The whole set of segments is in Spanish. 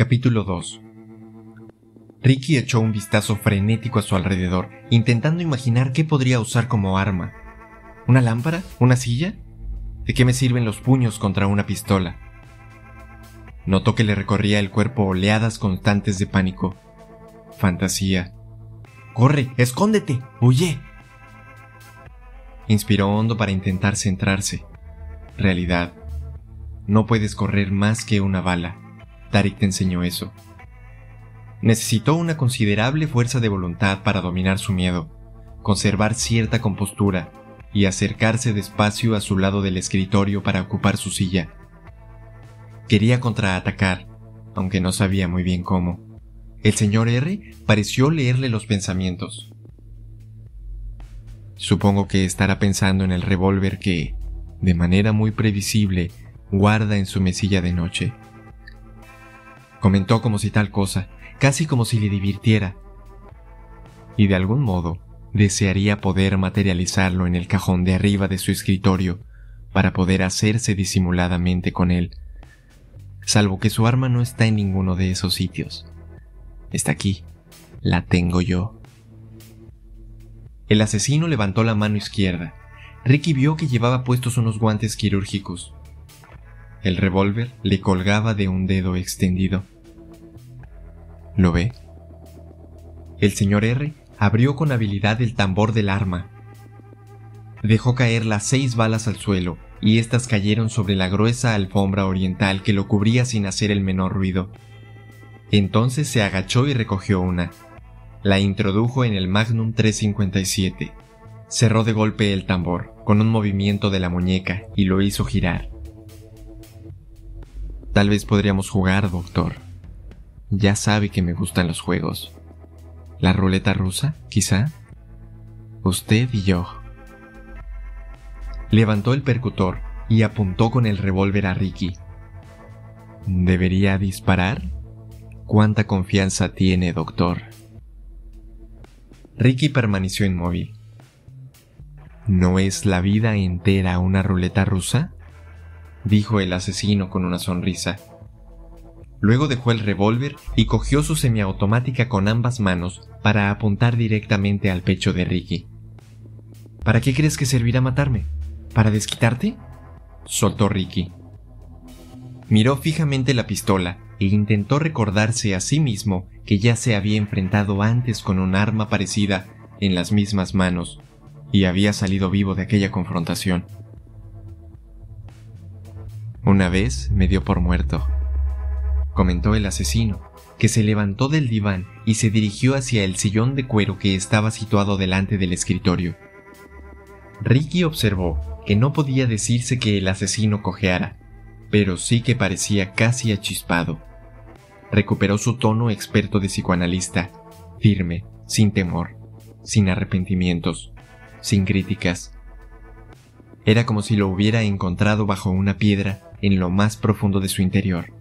Capítulo 2 Ricky echó un vistazo frenético a su alrededor, intentando imaginar qué podría usar como arma. ¿Una lámpara? ¿Una silla? ¿De qué me sirven los puños contra una pistola? Notó que le recorría el cuerpo oleadas constantes de pánico. Fantasía. ¡Corre! ¡Escóndete! ¡Huye! Inspiró hondo para intentar centrarse. Realidad. No puedes correr más que una bala. Tarik te enseñó eso. Necesitó una considerable fuerza de voluntad para dominar su miedo, conservar cierta compostura y acercarse despacio a su lado del escritorio para ocupar su silla. Quería contraatacar, aunque no sabía muy bien cómo. El señor R pareció leerle los pensamientos. Supongo que estará pensando en el revólver que, de manera muy previsible, guarda en su mesilla de noche. Comentó como si tal cosa, casi como si le divirtiera. Y de algún modo, desearía poder materializarlo en el cajón de arriba de su escritorio para poder hacerse disimuladamente con él, salvo que su arma no está en ninguno de esos sitios. Está aquí, la tengo yo. El asesino levantó la mano izquierda. Ricky vio que llevaba puestos unos guantes quirúrgicos. El revólver le colgaba de un dedo extendido. ¿Lo ve? El señor R abrió con habilidad el tambor del arma. Dejó caer las seis balas al suelo y éstas cayeron sobre la gruesa alfombra oriental que lo cubría sin hacer el menor ruido. Entonces se agachó y recogió una. La introdujo en el Magnum 357. Cerró de golpe el tambor con un movimiento de la muñeca y lo hizo girar. Tal vez podríamos jugar, doctor. Ya sabe que me gustan los juegos. ¿La ruleta rusa, quizá? Usted y yo. Levantó el percutor y apuntó con el revólver a Ricky. ¿Debería disparar? ¿Cuánta confianza tiene, doctor? Ricky permaneció inmóvil. ¿No es la vida entera una ruleta rusa? Dijo el asesino con una sonrisa. Luego dejó el revólver y cogió su semiautomática con ambas manos para apuntar directamente al pecho de Ricky. ¿Para qué crees que servirá matarme? ¿Para desquitarte? soltó Ricky. Miró fijamente la pistola e intentó recordarse a sí mismo que ya se había enfrentado antes con un arma parecida en las mismas manos y había salido vivo de aquella confrontación. Una vez me dio por muerto, comentó el asesino, que se levantó del diván y se dirigió hacia el sillón de cuero que estaba situado delante del escritorio. Ricky observó que no podía decirse que el asesino cojeara, pero sí que parecía casi achispado. Recuperó su tono experto de psicoanalista, firme, sin temor, sin arrepentimientos, sin críticas. Era como si lo hubiera encontrado bajo una piedra en lo más profundo de su interior.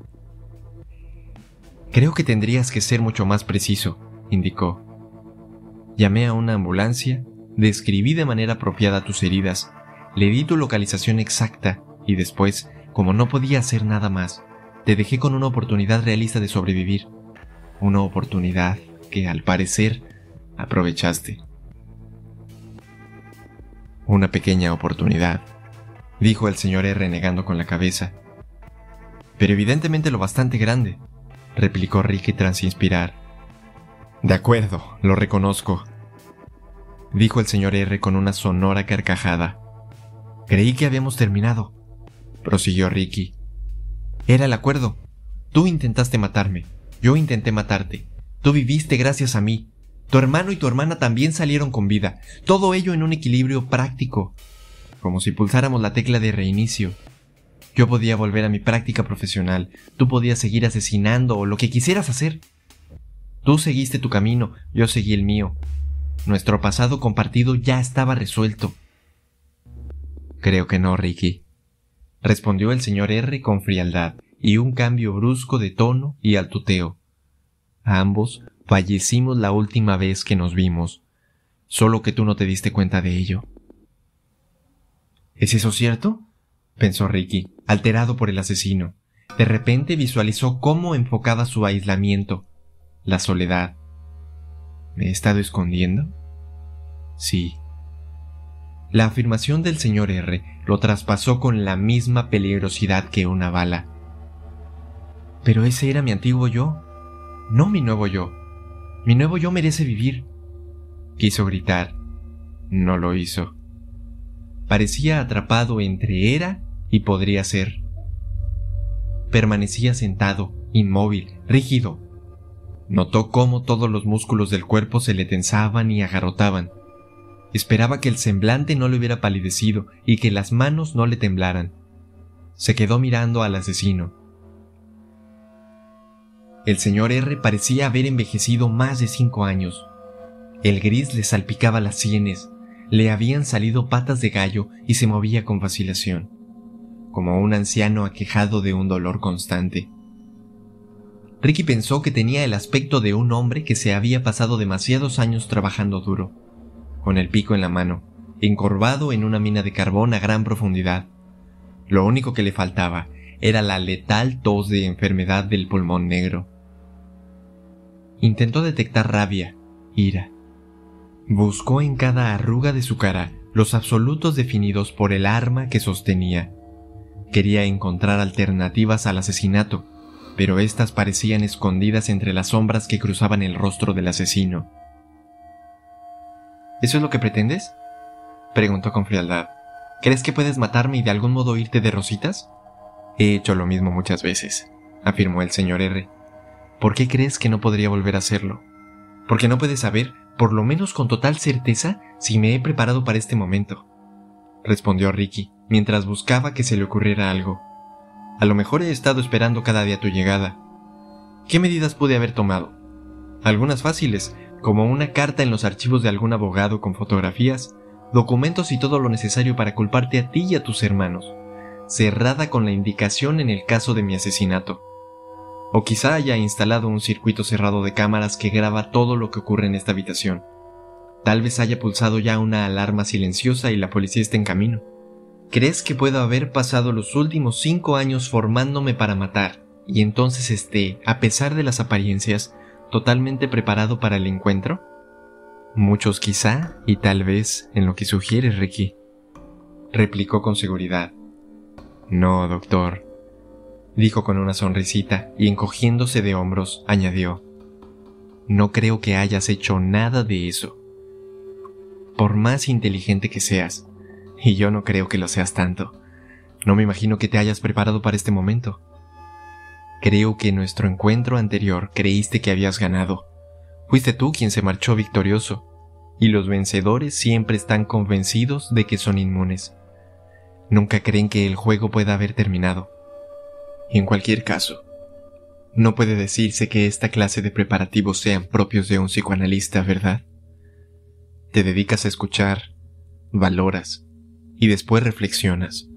Creo que tendrías que ser mucho más preciso, indicó. Llamé a una ambulancia, describí de manera apropiada tus heridas, le di tu localización exacta y después, como no podía hacer nada más, te dejé con una oportunidad realista de sobrevivir. Una oportunidad que, al parecer, aprovechaste. Una pequeña oportunidad, dijo el señor R negando con la cabeza. Pero evidentemente lo bastante grande, replicó Ricky tras inspirar. De acuerdo, lo reconozco, dijo el señor R con una sonora carcajada. Creí que habíamos terminado, prosiguió Ricky. Era el acuerdo. Tú intentaste matarme, yo intenté matarte. Tú viviste gracias a mí. Tu hermano y tu hermana también salieron con vida. Todo ello en un equilibrio práctico como si pulsáramos la tecla de reinicio. Yo podía volver a mi práctica profesional, tú podías seguir asesinando o lo que quisieras hacer. Tú seguiste tu camino, yo seguí el mío. Nuestro pasado compartido ya estaba resuelto. Creo que no, Ricky, respondió el señor R con frialdad y un cambio brusco de tono y altuteo. Ambos fallecimos la última vez que nos vimos, solo que tú no te diste cuenta de ello. ¿Es eso cierto? pensó Ricky, alterado por el asesino. de repente visualizó cómo enfocaba su aislamiento, la soledad. ¿Me he estado escondiendo? Sí. La afirmación del señor R lo traspasó con la misma peligrosidad que una bala. Pero ese era mi antiguo yo, no mi nuevo yo. Mi nuevo yo merece vivir. Quiso gritar. No lo hizo. Parecía atrapado entre era y podría ser. Permanecía sentado, inmóvil, rígido. Notó cómo todos los músculos del cuerpo se le tensaban y agarrotaban. Esperaba que el semblante no le hubiera palidecido y que las manos no le temblaran. Se quedó mirando al asesino. El señor R parecía haber envejecido más de cinco años. El gris le salpicaba las sienes, le habían salido patas de gallo y se movía con vacilación, como un anciano aquejado de un dolor constante. Ricky pensó que tenía el aspecto de un hombre que se había pasado demasiados años trabajando duro con el pico en la mano, encorvado en una mina de carbón a gran profundidad. Lo único que le faltaba era la letal tos de enfermedad del pulmón negro. Intentó detectar rabia, ira. Buscó en cada arruga de su cara los absolutos definidos por el arma que sostenía. Quería encontrar alternativas al asesinato, pero éstas parecían escondidas entre las sombras que cruzaban el rostro del asesino. ¿Eso es lo que pretendes? Preguntó con frialdad. ¿Crees que puedes matarme y de algún modo irte de rositas? He hecho lo mismo muchas veces, afirmó el señor R. ¿Por qué crees que no podría volver a hacerlo? Porque no puedes saber, por lo menos con total certeza, si me he preparado para este momento, respondió Ricky, mientras buscaba que se le ocurriera algo. A lo mejor he estado esperando cada día tu llegada. ¿Qué medidas pude haber tomado? Algunas fáciles, como una carta en los archivos de algún abogado con fotografías, documentos y todo lo necesario para culparte a ti y a tus hermanos, cerrada con la indicación en el caso de mi asesinato. O quizá haya instalado un circuito cerrado de cámaras que graba todo lo que ocurre en esta habitación. Tal vez haya pulsado ya una alarma silenciosa y la policía esté en camino. ¿Crees que puedo haber pasado los últimos cinco años formándome para matar y entonces esté, a pesar de las apariencias, totalmente preparado para el encuentro? Muchos quizá, y tal vez en lo que sugieres, Ricky. Replicó con seguridad. No, doctor, dijo con una sonrisita y encogiéndose de hombros, añadió. No creo que hayas hecho nada de eso. Por más inteligente que seas, y yo no creo que lo seas tanto, no me imagino que te hayas preparado para este momento. Creo que en nuestro encuentro anterior creíste que habías ganado. Fuiste tú quien se marchó victorioso, y los vencedores siempre están convencidos de que son inmunes. Nunca creen que el juego pueda haber terminado. En cualquier caso, no puede decirse que esta clase de preparativos sean propios de un psicoanalista, ¿verdad? Te dedicas a escuchar, valoras y después reflexionas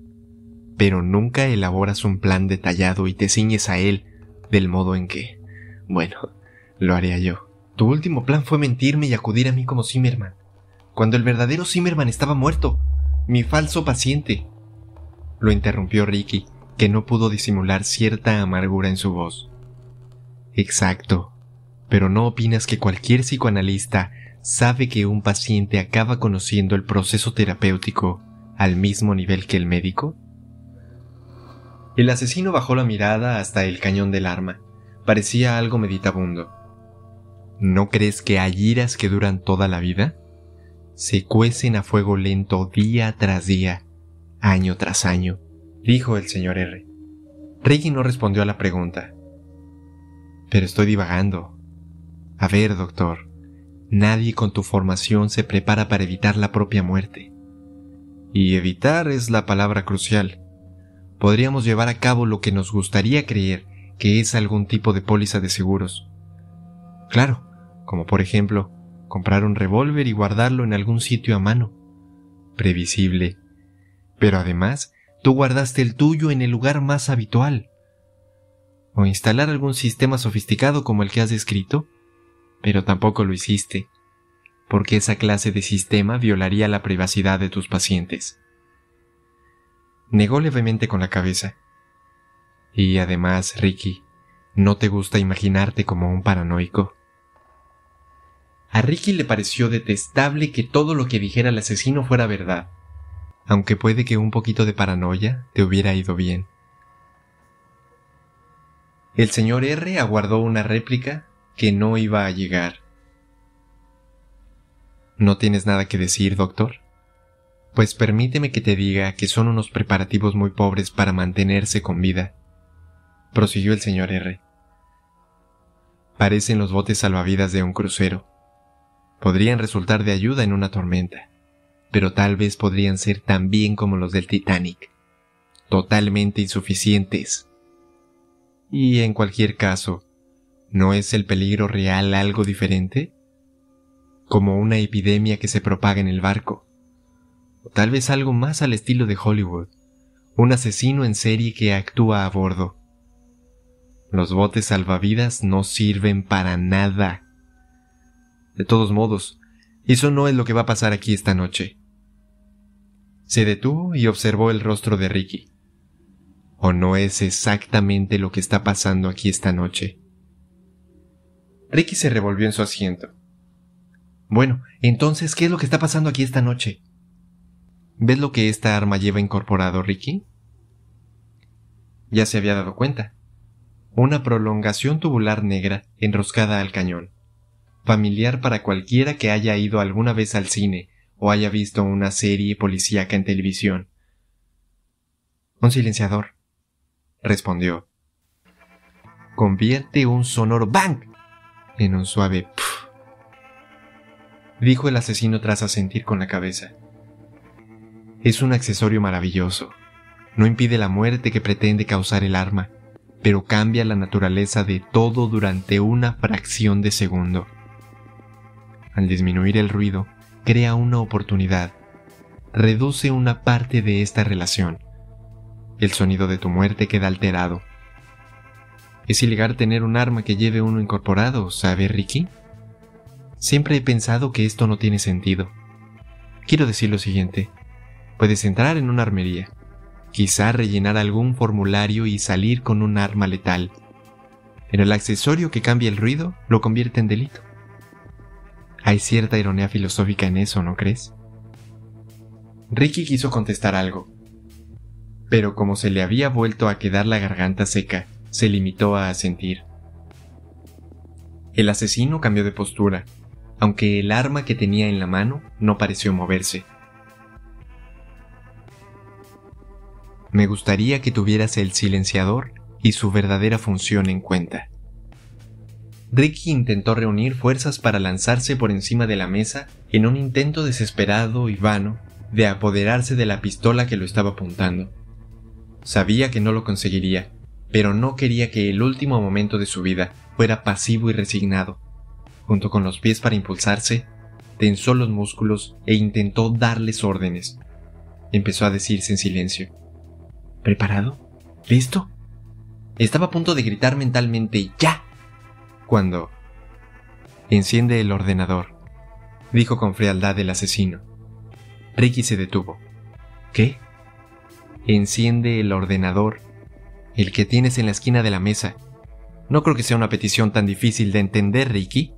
pero nunca elaboras un plan detallado y te ciñes a él del modo en que, bueno, lo haría yo. Tu último plan fue mentirme y acudir a mí como Zimmerman, cuando el verdadero Zimmerman estaba muerto, mi falso paciente. Lo interrumpió Ricky, que no pudo disimular cierta amargura en su voz. Exacto, pero ¿no opinas que cualquier psicoanalista sabe que un paciente acaba conociendo el proceso terapéutico al mismo nivel que el médico? El asesino bajó la mirada hasta el cañón del arma. Parecía algo meditabundo. ¿No crees que hay iras que duran toda la vida? Se cuecen a fuego lento día tras día, año tras año, dijo el señor R. Ricky no respondió a la pregunta. Pero estoy divagando. A ver, doctor, nadie con tu formación se prepara para evitar la propia muerte. Y evitar es la palabra crucial podríamos llevar a cabo lo que nos gustaría creer que es algún tipo de póliza de seguros. Claro, como por ejemplo, comprar un revólver y guardarlo en algún sitio a mano. Previsible. Pero además, tú guardaste el tuyo en el lugar más habitual. O instalar algún sistema sofisticado como el que has descrito, pero tampoco lo hiciste, porque esa clase de sistema violaría la privacidad de tus pacientes. Negó levemente con la cabeza. Y además, Ricky, ¿no te gusta imaginarte como un paranoico? A Ricky le pareció detestable que todo lo que dijera el asesino fuera verdad, aunque puede que un poquito de paranoia te hubiera ido bien. El señor R aguardó una réplica que no iba a llegar. ¿No tienes nada que decir, doctor? Pues permíteme que te diga que son unos preparativos muy pobres para mantenerse con vida, prosiguió el señor R. Parecen los botes salvavidas de un crucero. Podrían resultar de ayuda en una tormenta, pero tal vez podrían ser tan bien como los del Titanic, totalmente insuficientes. Y en cualquier caso, ¿no es el peligro real algo diferente? Como una epidemia que se propaga en el barco. O tal vez algo más al estilo de Hollywood, un asesino en serie que actúa a bordo. Los botes salvavidas no sirven para nada. De todos modos, eso no es lo que va a pasar aquí esta noche. Se detuvo y observó el rostro de Ricky. ¿O no es exactamente lo que está pasando aquí esta noche? Ricky se revolvió en su asiento. Bueno, entonces, ¿qué es lo que está pasando aquí esta noche? ¿Ves lo que esta arma lleva incorporado, Ricky? Ya se había dado cuenta. Una prolongación tubular negra enroscada al cañón, familiar para cualquiera que haya ido alguna vez al cine o haya visto una serie policíaca en televisión. Un silenciador, respondió. Convierte un sonoro bang en un suave pff, dijo el asesino tras asentir con la cabeza. Es un accesorio maravilloso. No impide la muerte que pretende causar el arma, pero cambia la naturaleza de todo durante una fracción de segundo. Al disminuir el ruido, crea una oportunidad. Reduce una parte de esta relación el sonido de tu muerte queda alterado. Es ilegal tener un arma que lleve uno incorporado, ¿sabe, Ricky? Siempre he pensado que esto no tiene sentido. Quiero decir lo siguiente. Puedes entrar en una armería, quizá rellenar algún formulario y salir con un arma letal, pero el accesorio que cambia el ruido lo convierte en delito. Hay cierta ironía filosófica en eso, ¿no crees? Ricky quiso contestar algo, pero como se le había vuelto a quedar la garganta seca, se limitó a asentir. El asesino cambió de postura, aunque el arma que tenía en la mano no pareció moverse. Me gustaría que tuvieras el silenciador y su verdadera función en cuenta. Ricky intentó reunir fuerzas para lanzarse por encima de la mesa en un intento desesperado y vano de apoderarse de la pistola que lo estaba apuntando. Sabía que no lo conseguiría, pero no quería que el último momento de su vida fuera pasivo y resignado. Junto con los pies para impulsarse, tensó los músculos e intentó darles órdenes. Empezó a decirse en silencio. ¿Preparado? ¿Listo? Estaba a punto de gritar mentalmente ¡Ya! Cuando... Enciende el ordenador, dijo con frialdad el asesino. Ricky se detuvo. ¿Qué? enciende el ordenador, el que tienes en la esquina de la mesa. No creo que sea una petición tan difícil de entender, Ricky.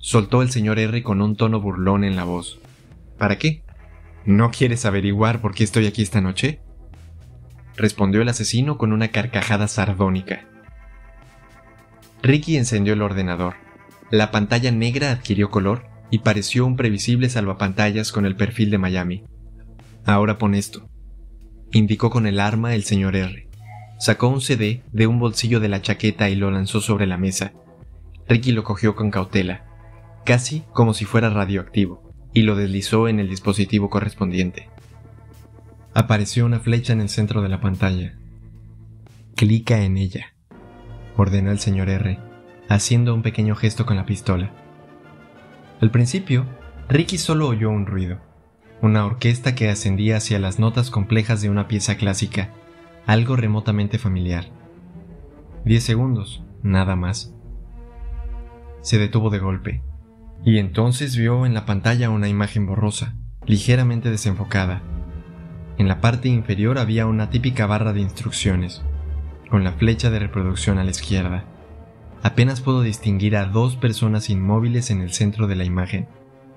Soltó el señor R con un tono burlón en la voz. ¿Para qué? ¿No quieres averiguar por qué estoy aquí esta noche? Respondió el asesino con una carcajada sardónica. Ricky encendió el ordenador. La pantalla negra adquirió color y pareció un previsible salvapantallas con el perfil de Miami. Ahora pon esto, indicó con el arma el señor R. Sacó un CD de un bolsillo de la chaqueta y lo lanzó sobre la mesa. Ricky lo cogió con cautela, casi como si fuera radioactivo, y lo deslizó en el dispositivo correspondiente. Apareció una flecha en el centro de la pantalla. Clica en ella, ordenó el señor R, haciendo un pequeño gesto con la pistola. Al principio, Ricky solo oyó un ruido una orquesta que ascendía hacia las notas complejas de una pieza clásica, algo remotamente familiar. Diez segundos, nada más. Se detuvo de golpe, y entonces vio en la pantalla una imagen borrosa, ligeramente desenfocada. En la parte inferior había una típica barra de instrucciones, con la flecha de reproducción a la izquierda. Apenas puedo distinguir a dos personas inmóviles en el centro de la imagen.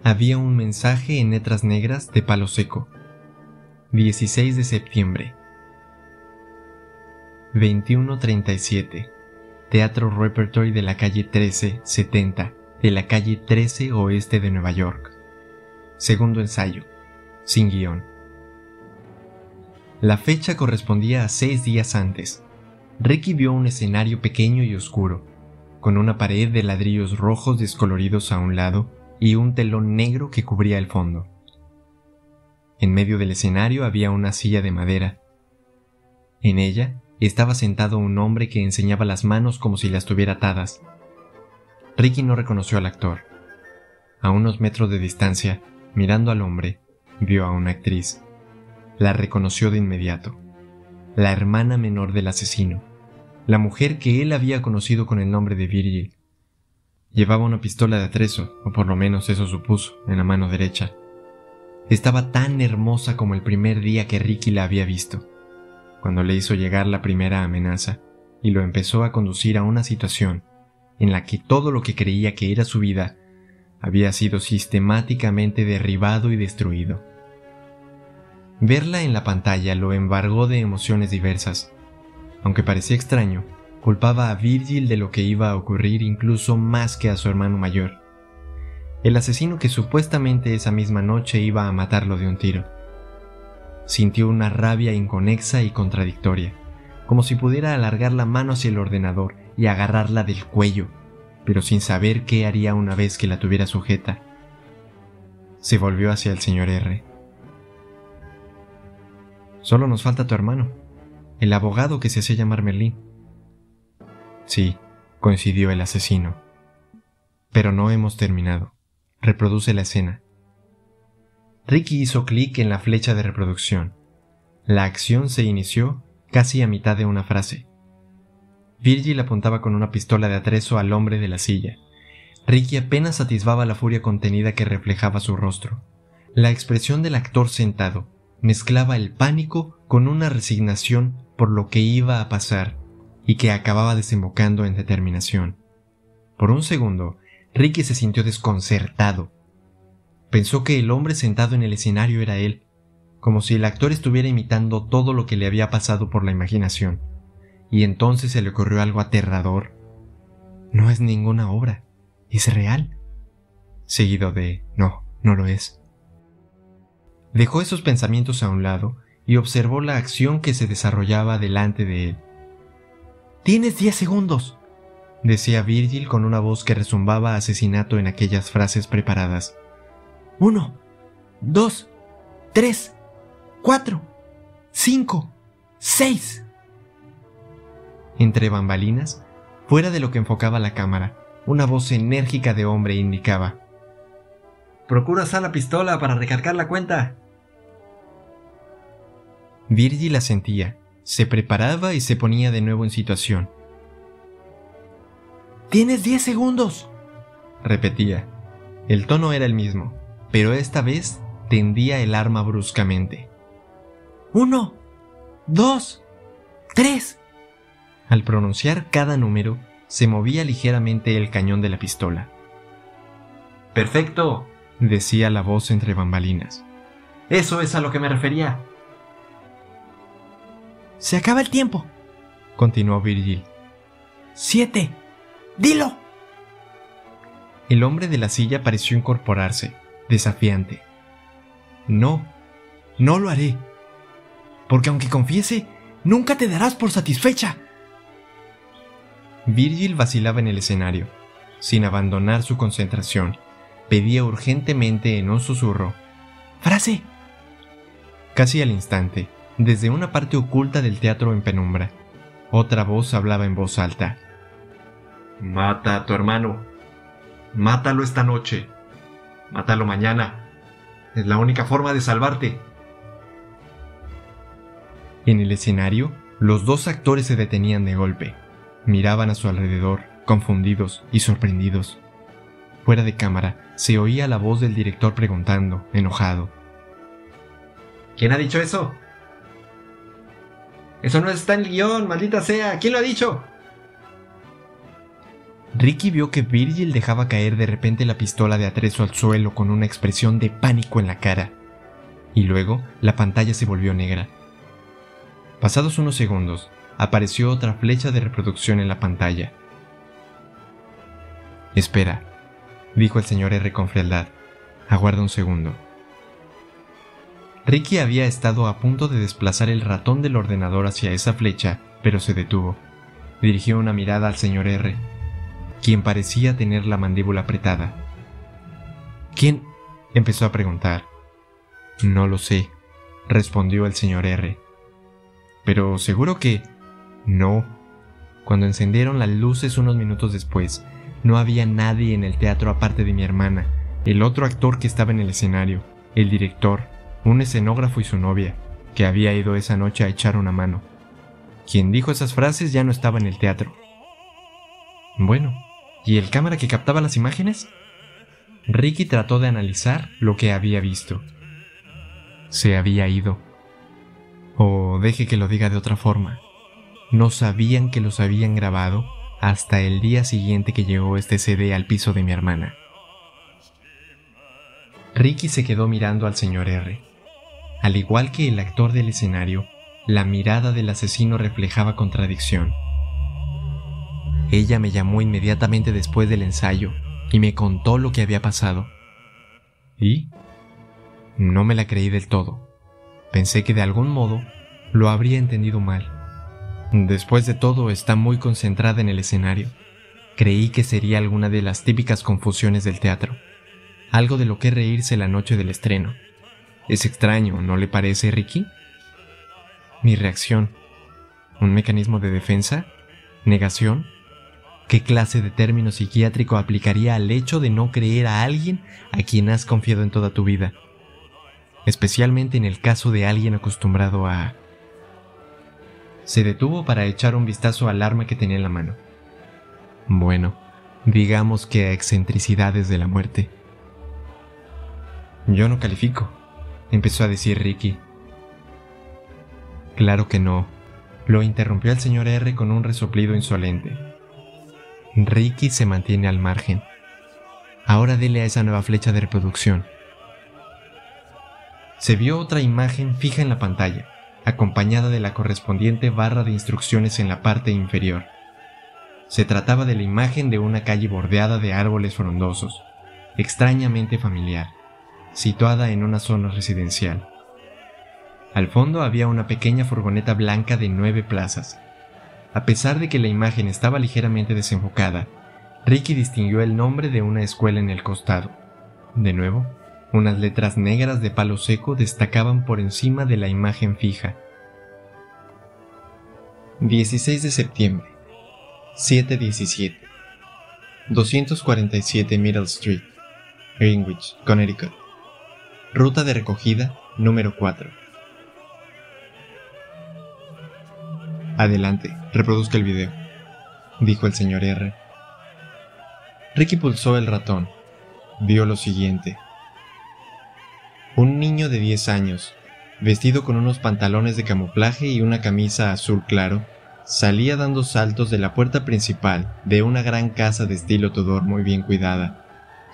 Había un mensaje en letras negras de palo seco. 16 de septiembre. 2137. Teatro Repertory de la calle 1370, de la calle 13 oeste de Nueva York. Segundo ensayo. Sin guion. La fecha correspondía a seis días antes. Ricky vio un escenario pequeño y oscuro, con una pared de ladrillos rojos descoloridos a un lado y un telón negro que cubría el fondo. En medio del escenario había una silla de madera. En ella estaba sentado un hombre que enseñaba las manos como si las tuviera atadas. Ricky no reconoció al actor. A unos metros de distancia, mirando al hombre, vio a una actriz. La reconoció de inmediato. La hermana menor del asesino. La mujer que él había conocido con el nombre de Virgil. Llevaba una pistola de atrezo, o por lo menos eso supuso, en la mano derecha. Estaba tan hermosa como el primer día que Ricky la había visto, cuando le hizo llegar la primera amenaza y lo empezó a conducir a una situación en la que todo lo que creía que era su vida había sido sistemáticamente derribado y destruido. Verla en la pantalla lo embargó de emociones diversas. Aunque parecía extraño, culpaba a Virgil de lo que iba a ocurrir incluso más que a su hermano mayor, el asesino que supuestamente esa misma noche iba a matarlo de un tiro. Sintió una rabia inconexa y contradictoria, como si pudiera alargar la mano hacia el ordenador y agarrarla del cuello, pero sin saber qué haría una vez que la tuviera sujeta. Se volvió hacia el señor R. Solo nos falta tu hermano, el abogado que se hace llamar Merlín. Sí, coincidió el asesino. Pero no hemos terminado. Reproduce la escena. Ricky hizo clic en la flecha de reproducción. La acción se inició casi a mitad de una frase. Virgil apuntaba con una pistola de atrezo al hombre de la silla. Ricky apenas atisbaba la furia contenida que reflejaba su rostro. La expresión del actor sentado mezclaba el pánico con una resignación por lo que iba a pasar y que acababa desembocando en determinación. Por un segundo, Ricky se sintió desconcertado. Pensó que el hombre sentado en el escenario era él, como si el actor estuviera imitando todo lo que le había pasado por la imaginación. Y entonces se le ocurrió algo aterrador. No es ninguna obra, es real. Seguido de no, no lo es. Dejó esos pensamientos a un lado y observó la acción que se desarrollaba delante de él. Tienes diez segundos, decía Virgil con una voz que resumbaba asesinato en aquellas frases preparadas. Uno, dos, tres, cuatro, cinco, seis. Entre bambalinas, fuera de lo que enfocaba la cámara, una voz enérgica de hombre indicaba. Procura usar la pistola para recargar la cuenta. Virgil asentía se preparaba y se ponía de nuevo en situación. Tienes diez segundos, repetía. El tono era el mismo, pero esta vez tendía el arma bruscamente. Uno, dos, tres. Al pronunciar cada número, se movía ligeramente el cañón de la pistola. Perfecto, decía la voz entre bambalinas. Eso es a lo que me refería. Se acaba el tiempo, continuó Virgil. Siete. Dilo. El hombre de la silla pareció incorporarse, desafiante. No, no lo haré. Porque aunque confiese, nunca te darás por satisfecha. Virgil vacilaba en el escenario, sin abandonar su concentración. Pedía urgentemente en un susurro. ¡Frase! Casi al instante, desde una parte oculta del teatro en penumbra. Otra voz hablaba en voz alta. Mata a tu hermano. Mátalo esta noche. Mátalo mañana. Es la única forma de salvarte. En el escenario, los dos actores se detenían de golpe. Miraban a su alrededor, confundidos y sorprendidos. Fuera de cámara, se oía la voz del director preguntando, enojado. ¿Quién ha dicho eso? Eso no está en el guion, maldita sea. ¿Quién lo ha dicho? Ricky vio que Virgil dejaba caer de repente la pistola de atrezo al suelo con una expresión de pánico en la cara. Y luego la pantalla se volvió negra. Pasados unos segundos, apareció otra flecha de reproducción en la pantalla. Espera, dijo el señor R con frialdad. Aguarda un segundo. Ricky había estado a punto de desplazar el ratón del ordenador hacia esa flecha, pero se detuvo. Dirigió una mirada al señor R, quien parecía tener la mandíbula apretada. ¿Quién? empezó a preguntar. No lo sé, respondió el señor R. Pero seguro que... No. Cuando encendieron las luces unos minutos después, no había nadie en el teatro aparte de mi hermana, el otro actor que estaba en el escenario, el director, un escenógrafo y su novia, que había ido esa noche a echar una mano. Quien dijo esas frases ya no estaba en el teatro. Bueno, ¿Y el cámara que captaba las imágenes? Ricky trató de analizar lo que había visto. Se había ido. O deje que lo diga de otra forma. No sabían que los habían grabado hasta el día siguiente que llegó este CD al piso de mi hermana. Ricky se quedó mirando al señor R. Al igual que el actor del escenario, la mirada del asesino reflejaba contradicción. Ella me llamó inmediatamente después del ensayo y me contó lo que había pasado. ¿Y? No me la creí del todo. Pensé que de algún modo lo habría entendido mal. Después de todo, está muy concentrada en el escenario. Creí que sería alguna de las típicas confusiones del teatro. Algo de lo que reírse la noche del estreno. Es extraño, ¿no le parece, Ricky? Mi reacción. ¿Un mecanismo de defensa? ¿Negación? ¿Qué clase de término psiquiátrico aplicaría al hecho de no creer a alguien a quien has confiado en toda tu vida? Especialmente en el caso de alguien acostumbrado a... Se detuvo para echar un vistazo al arma que tenía en la mano. Bueno, digamos que a excentricidades de la muerte. Yo no califico, empezó a decir Ricky. Claro que no, lo interrumpió el señor R con un resoplido insolente. Ricky se mantiene al margen. Ahora dele a esa nueva flecha de reproducción. Se vio otra imagen fija en la pantalla, acompañada de la correspondiente barra de instrucciones en la parte inferior. Se trataba de la imagen de una calle bordeada de árboles frondosos, extrañamente familiar, situada en una zona residencial. Al fondo había una pequeña furgoneta blanca de nueve plazas, a pesar de que la imagen estaba ligeramente desenfocada, Ricky distinguió el nombre de una escuela en el costado. De nuevo, unas letras negras de palo seco destacaban por encima de la imagen fija. 16 de septiembre, 717. 247 Middle Street, Greenwich, Connecticut. Ruta de recogida número 4. Adelante, reproduzca el video, dijo el señor R. Ricky pulsó el ratón. Vio lo siguiente. Un niño de 10 años, vestido con unos pantalones de camuflaje y una camisa azul claro, salía dando saltos de la puerta principal de una gran casa de estilo Tudor muy bien cuidada,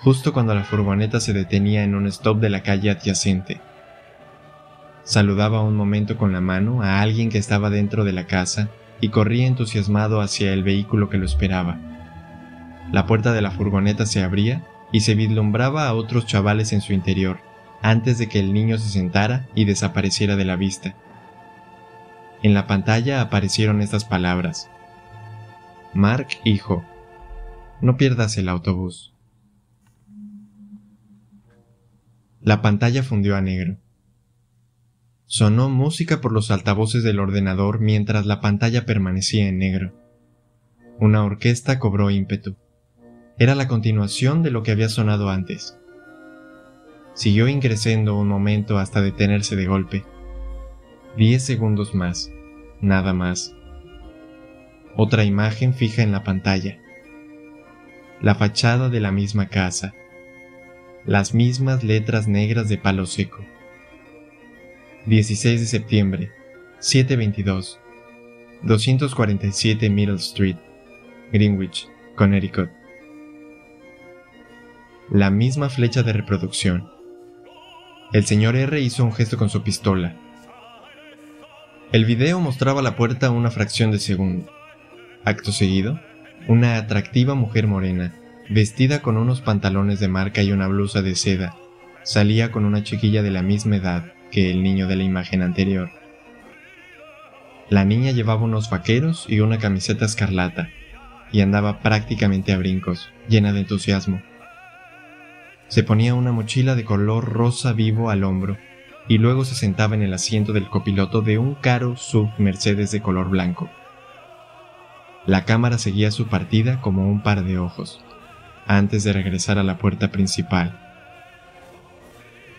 justo cuando la furgoneta se detenía en un stop de la calle adyacente. Saludaba un momento con la mano a alguien que estaba dentro de la casa y corría entusiasmado hacia el vehículo que lo esperaba. La puerta de la furgoneta se abría y se vislumbraba a otros chavales en su interior, antes de que el niño se sentara y desapareciera de la vista. En la pantalla aparecieron estas palabras. Mark, hijo, no pierdas el autobús. La pantalla fundió a negro. Sonó música por los altavoces del ordenador mientras la pantalla permanecía en negro. Una orquesta cobró ímpetu. Era la continuación de lo que había sonado antes. Siguió ingresando un momento hasta detenerse de golpe. Diez segundos más, nada más. Otra imagen fija en la pantalla. La fachada de la misma casa. Las mismas letras negras de palo seco. 16 de septiembre, 7.22, 247 Middle Street, Greenwich, Connecticut. La misma flecha de reproducción. El señor R hizo un gesto con su pistola. El video mostraba la puerta una fracción de segundo. Acto seguido, una atractiva mujer morena, vestida con unos pantalones de marca y una blusa de seda, salía con una chiquilla de la misma edad que el niño de la imagen anterior. La niña llevaba unos vaqueros y una camiseta escarlata, y andaba prácticamente a brincos, llena de entusiasmo. Se ponía una mochila de color rosa vivo al hombro, y luego se sentaba en el asiento del copiloto de un caro sub Mercedes de color blanco. La cámara seguía su partida como un par de ojos, antes de regresar a la puerta principal.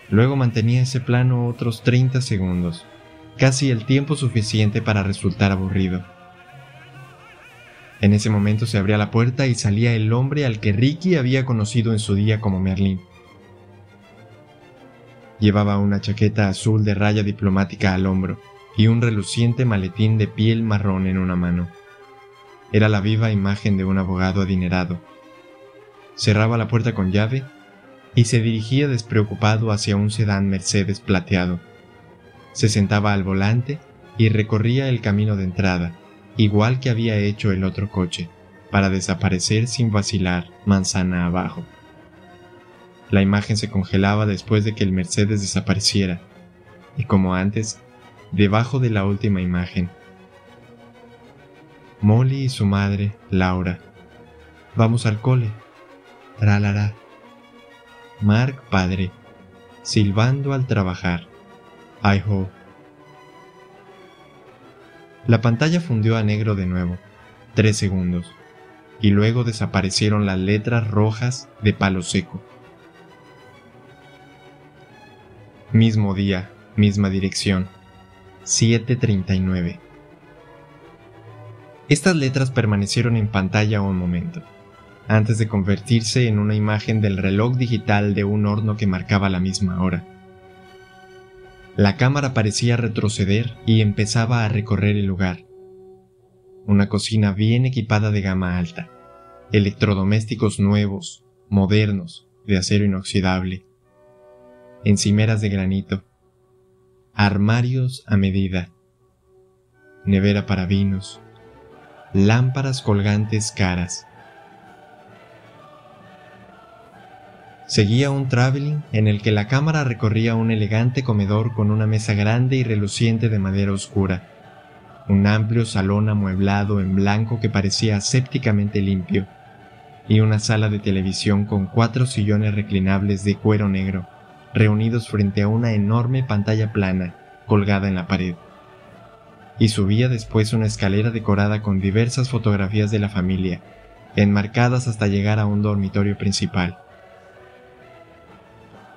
Luego mantenía ese plano otros 30 segundos, casi el tiempo suficiente para resultar aburrido. En ese momento se abría la puerta y salía el hombre al que Ricky había conocido en su día como Merlin. Llevaba una chaqueta azul de raya diplomática al hombro y un reluciente maletín de piel marrón en una mano. Era la viva imagen de un abogado adinerado. Cerraba la puerta con llave y se dirigía despreocupado hacia un sedán Mercedes plateado se sentaba al volante y recorría el camino de entrada, igual que había hecho el otro coche, para desaparecer sin vacilar manzana abajo. La imagen se congelaba después de que el Mercedes desapareciera, y como antes, debajo de la última imagen. Molly y su madre, Laura. Vamos al cole. Mark padre, silbando al trabajar. La pantalla fundió a negro de nuevo, tres segundos, y luego desaparecieron las letras rojas de palo seco. Mismo día, misma dirección, 739. Estas letras permanecieron en pantalla un momento, antes de convertirse en una imagen del reloj digital de un horno que marcaba la misma hora. La cámara parecía retroceder y empezaba a recorrer el lugar. Una cocina bien equipada de gama alta, electrodomésticos nuevos, modernos, de acero inoxidable, encimeras de granito, armarios a medida, nevera para vinos, lámparas colgantes caras, Seguía un traveling en el que la cámara recorría un elegante comedor con una mesa grande y reluciente de madera oscura, un amplio salón amueblado en blanco que parecía asépticamente limpio, y una sala de televisión con cuatro sillones reclinables de cuero negro, reunidos frente a una enorme pantalla plana colgada en la pared. Y subía después una escalera decorada con diversas fotografías de la familia, enmarcadas hasta llegar a un dormitorio principal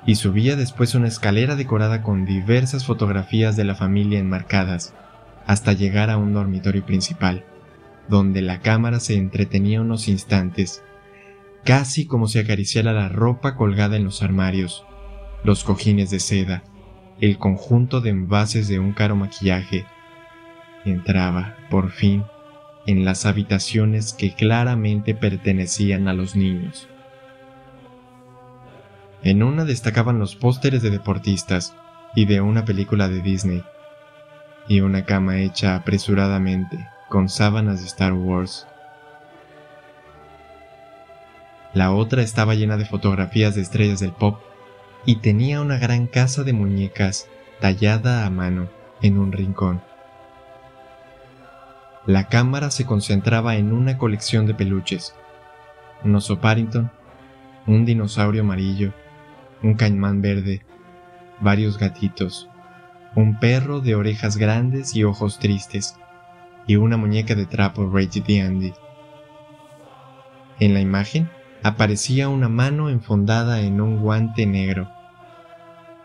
y subía después una escalera decorada con diversas fotografías de la familia enmarcadas, hasta llegar a un dormitorio principal, donde la cámara se entretenía unos instantes, casi como si acariciara la ropa colgada en los armarios, los cojines de seda, el conjunto de envases de un caro maquillaje. Entraba, por fin, en las habitaciones que claramente pertenecían a los niños. En una destacaban los pósteres de deportistas y de una película de Disney, y una cama hecha apresuradamente con sábanas de Star Wars. La otra estaba llena de fotografías de estrellas del pop y tenía una gran casa de muñecas tallada a mano en un rincón. La cámara se concentraba en una colección de peluches, un oso Parrington, un dinosaurio amarillo, un caimán verde, varios gatitos, un perro de orejas grandes y ojos tristes, y una muñeca de trapo Reggie Andy. En la imagen aparecía una mano enfondada en un guante negro.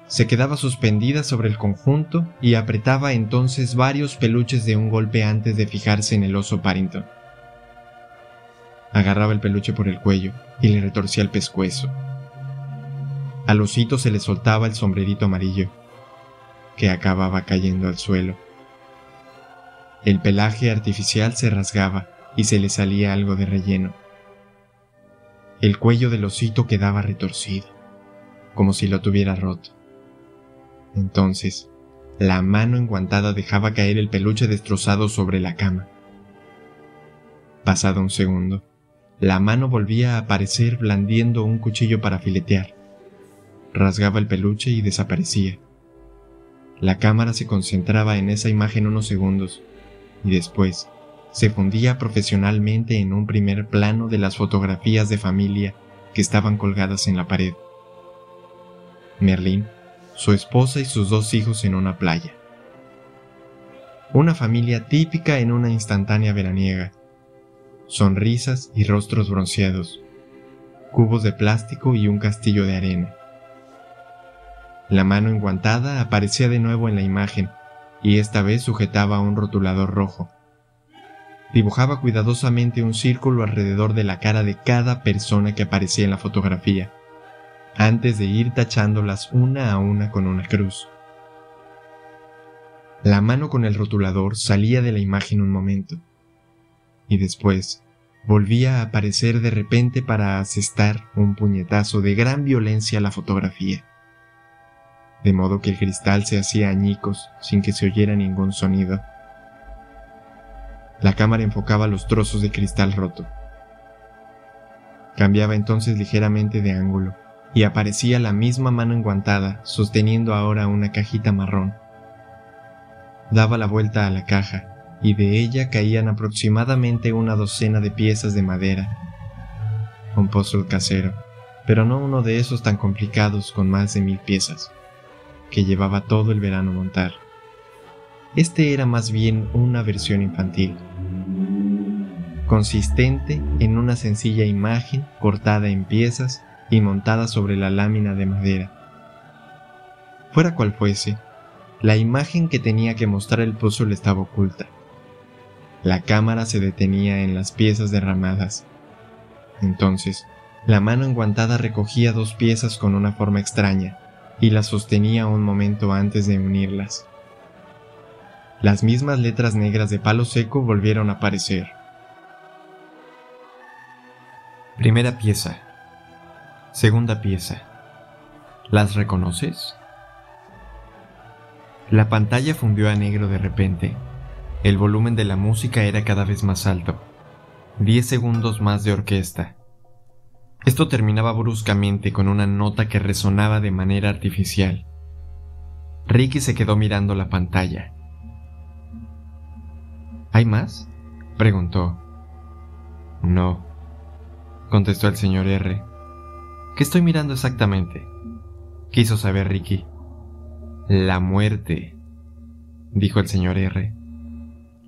Se quedaba suspendida sobre el conjunto y apretaba entonces varios peluches de un golpe antes de fijarse en el oso Parrington. Agarraba el peluche por el cuello y le retorcía el pescuezo. Al osito se le soltaba el sombrerito amarillo, que acababa cayendo al suelo. El pelaje artificial se rasgaba y se le salía algo de relleno. El cuello del osito quedaba retorcido, como si lo tuviera roto. Entonces, la mano enguantada dejaba caer el peluche destrozado sobre la cama. Pasado un segundo, la mano volvía a aparecer blandiendo un cuchillo para filetear. Rasgaba el peluche y desaparecía. La cámara se concentraba en esa imagen unos segundos y después se fundía profesionalmente en un primer plano de las fotografías de familia que estaban colgadas en la pared. Merlín, su esposa y sus dos hijos en una playa. Una familia típica en una instantánea veraniega sonrisas y rostros bronceados, cubos de plástico y un castillo de arena. La mano enguantada aparecía de nuevo en la imagen y esta vez sujetaba un rotulador rojo. Dibujaba cuidadosamente un círculo alrededor de la cara de cada persona que aparecía en la fotografía, antes de ir tachándolas una a una con una cruz. La mano con el rotulador salía de la imagen un momento y después volvía a aparecer de repente para asestar un puñetazo de gran violencia a la fotografía. De modo que el cristal se hacía añicos sin que se oyera ningún sonido. La cámara enfocaba los trozos de cristal roto. Cambiaba entonces ligeramente de ángulo y aparecía la misma mano enguantada sosteniendo ahora una cajita marrón. Daba la vuelta a la caja y de ella caían aproximadamente una docena de piezas de madera. Un puzzle casero, pero no uno de esos tan complicados con más de mil piezas, que llevaba todo el verano montar. Este era más bien una versión infantil, consistente en una sencilla imagen cortada en piezas y montada sobre la lámina de madera. Fuera cual fuese, la imagen que tenía que mostrar el puzzle estaba oculta la cámara se detenía en las piezas derramadas. Entonces, la mano enguantada recogía dos piezas con una forma extraña y las sostenía un momento antes de unirlas. Las mismas letras negras de palo seco volvieron a aparecer. Primera pieza. Segunda pieza. ¿Las reconoces? La pantalla fundió a negro de repente el volumen de la música era cada vez más alto. Diez segundos más de orquesta. Esto terminaba bruscamente con una nota que resonaba de manera artificial. Ricky se quedó mirando la pantalla. ¿Hay más? preguntó. No, contestó el señor R. ¿Qué estoy mirando exactamente? quiso saber Ricky. La muerte, dijo el señor R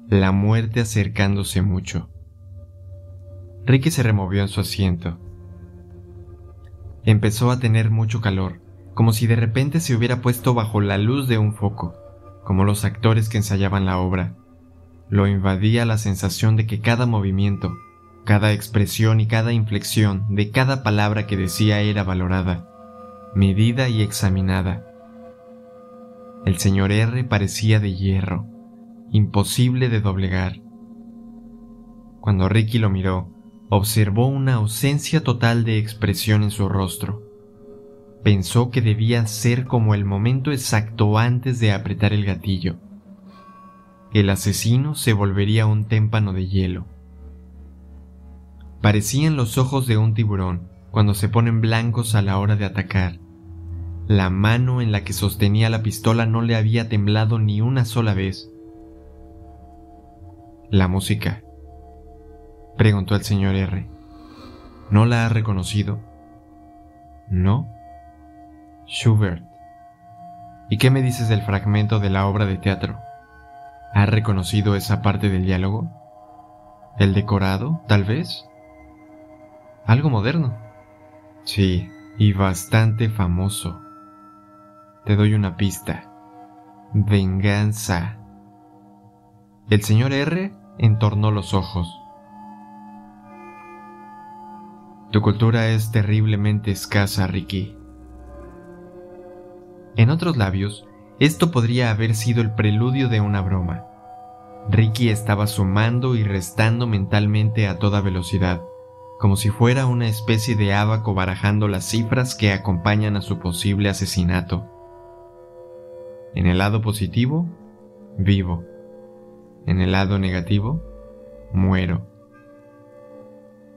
la muerte acercándose mucho. Ricky se removió en su asiento. Empezó a tener mucho calor, como si de repente se hubiera puesto bajo la luz de un foco, como los actores que ensayaban la obra. Lo invadía la sensación de que cada movimiento, cada expresión y cada inflexión de cada palabra que decía era valorada, medida y examinada. El señor R parecía de hierro, imposible de doblegar. Cuando Ricky lo miró, observó una ausencia total de expresión en su rostro. Pensó que debía ser como el momento exacto antes de apretar el gatillo. El asesino se volvería un témpano de hielo. Parecían los ojos de un tiburón cuando se ponen blancos a la hora de atacar. La mano en la que sostenía la pistola no le había temblado ni una sola vez la música. Preguntó el señor R. ¿No la ha reconocido? No. Schubert. ¿Y qué me dices del fragmento de la obra de teatro? ¿Ha reconocido esa parte del diálogo? ¿El decorado, tal vez? Algo moderno. Sí, y bastante famoso. Te doy una pista. Venganza. El señor R entornó los ojos. Tu cultura es terriblemente escasa, Ricky. En otros labios, esto podría haber sido el preludio de una broma. Ricky estaba sumando y restando mentalmente a toda velocidad, como si fuera una especie de abaco barajando las cifras que acompañan a su posible asesinato. En el lado positivo, vivo. En el lado negativo, muero.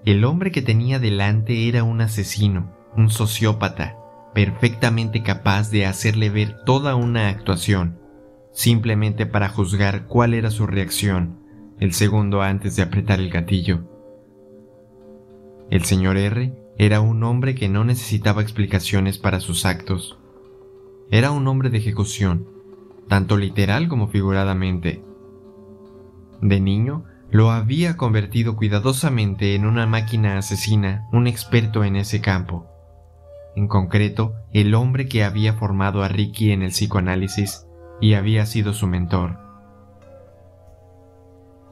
El hombre que tenía delante era un asesino, un sociópata, perfectamente capaz de hacerle ver toda una actuación, simplemente para juzgar cuál era su reacción el segundo antes de apretar el gatillo. El señor R era un hombre que no necesitaba explicaciones para sus actos. Era un hombre de ejecución, tanto literal como figuradamente. De niño, lo había convertido cuidadosamente en una máquina asesina, un experto en ese campo. En concreto, el hombre que había formado a Ricky en el psicoanálisis y había sido su mentor.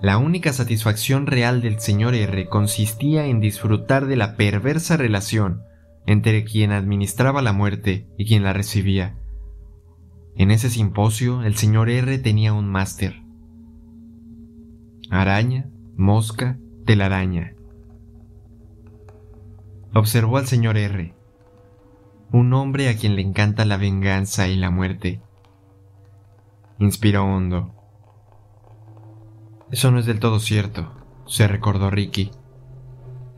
La única satisfacción real del señor R consistía en disfrutar de la perversa relación entre quien administraba la muerte y quien la recibía. En ese simposio el señor R tenía un máster. Araña, mosca, telaraña. Observó al señor R, un hombre a quien le encanta la venganza y la muerte Inspiró hondo. Eso no es del todo cierto, se recordó Ricky.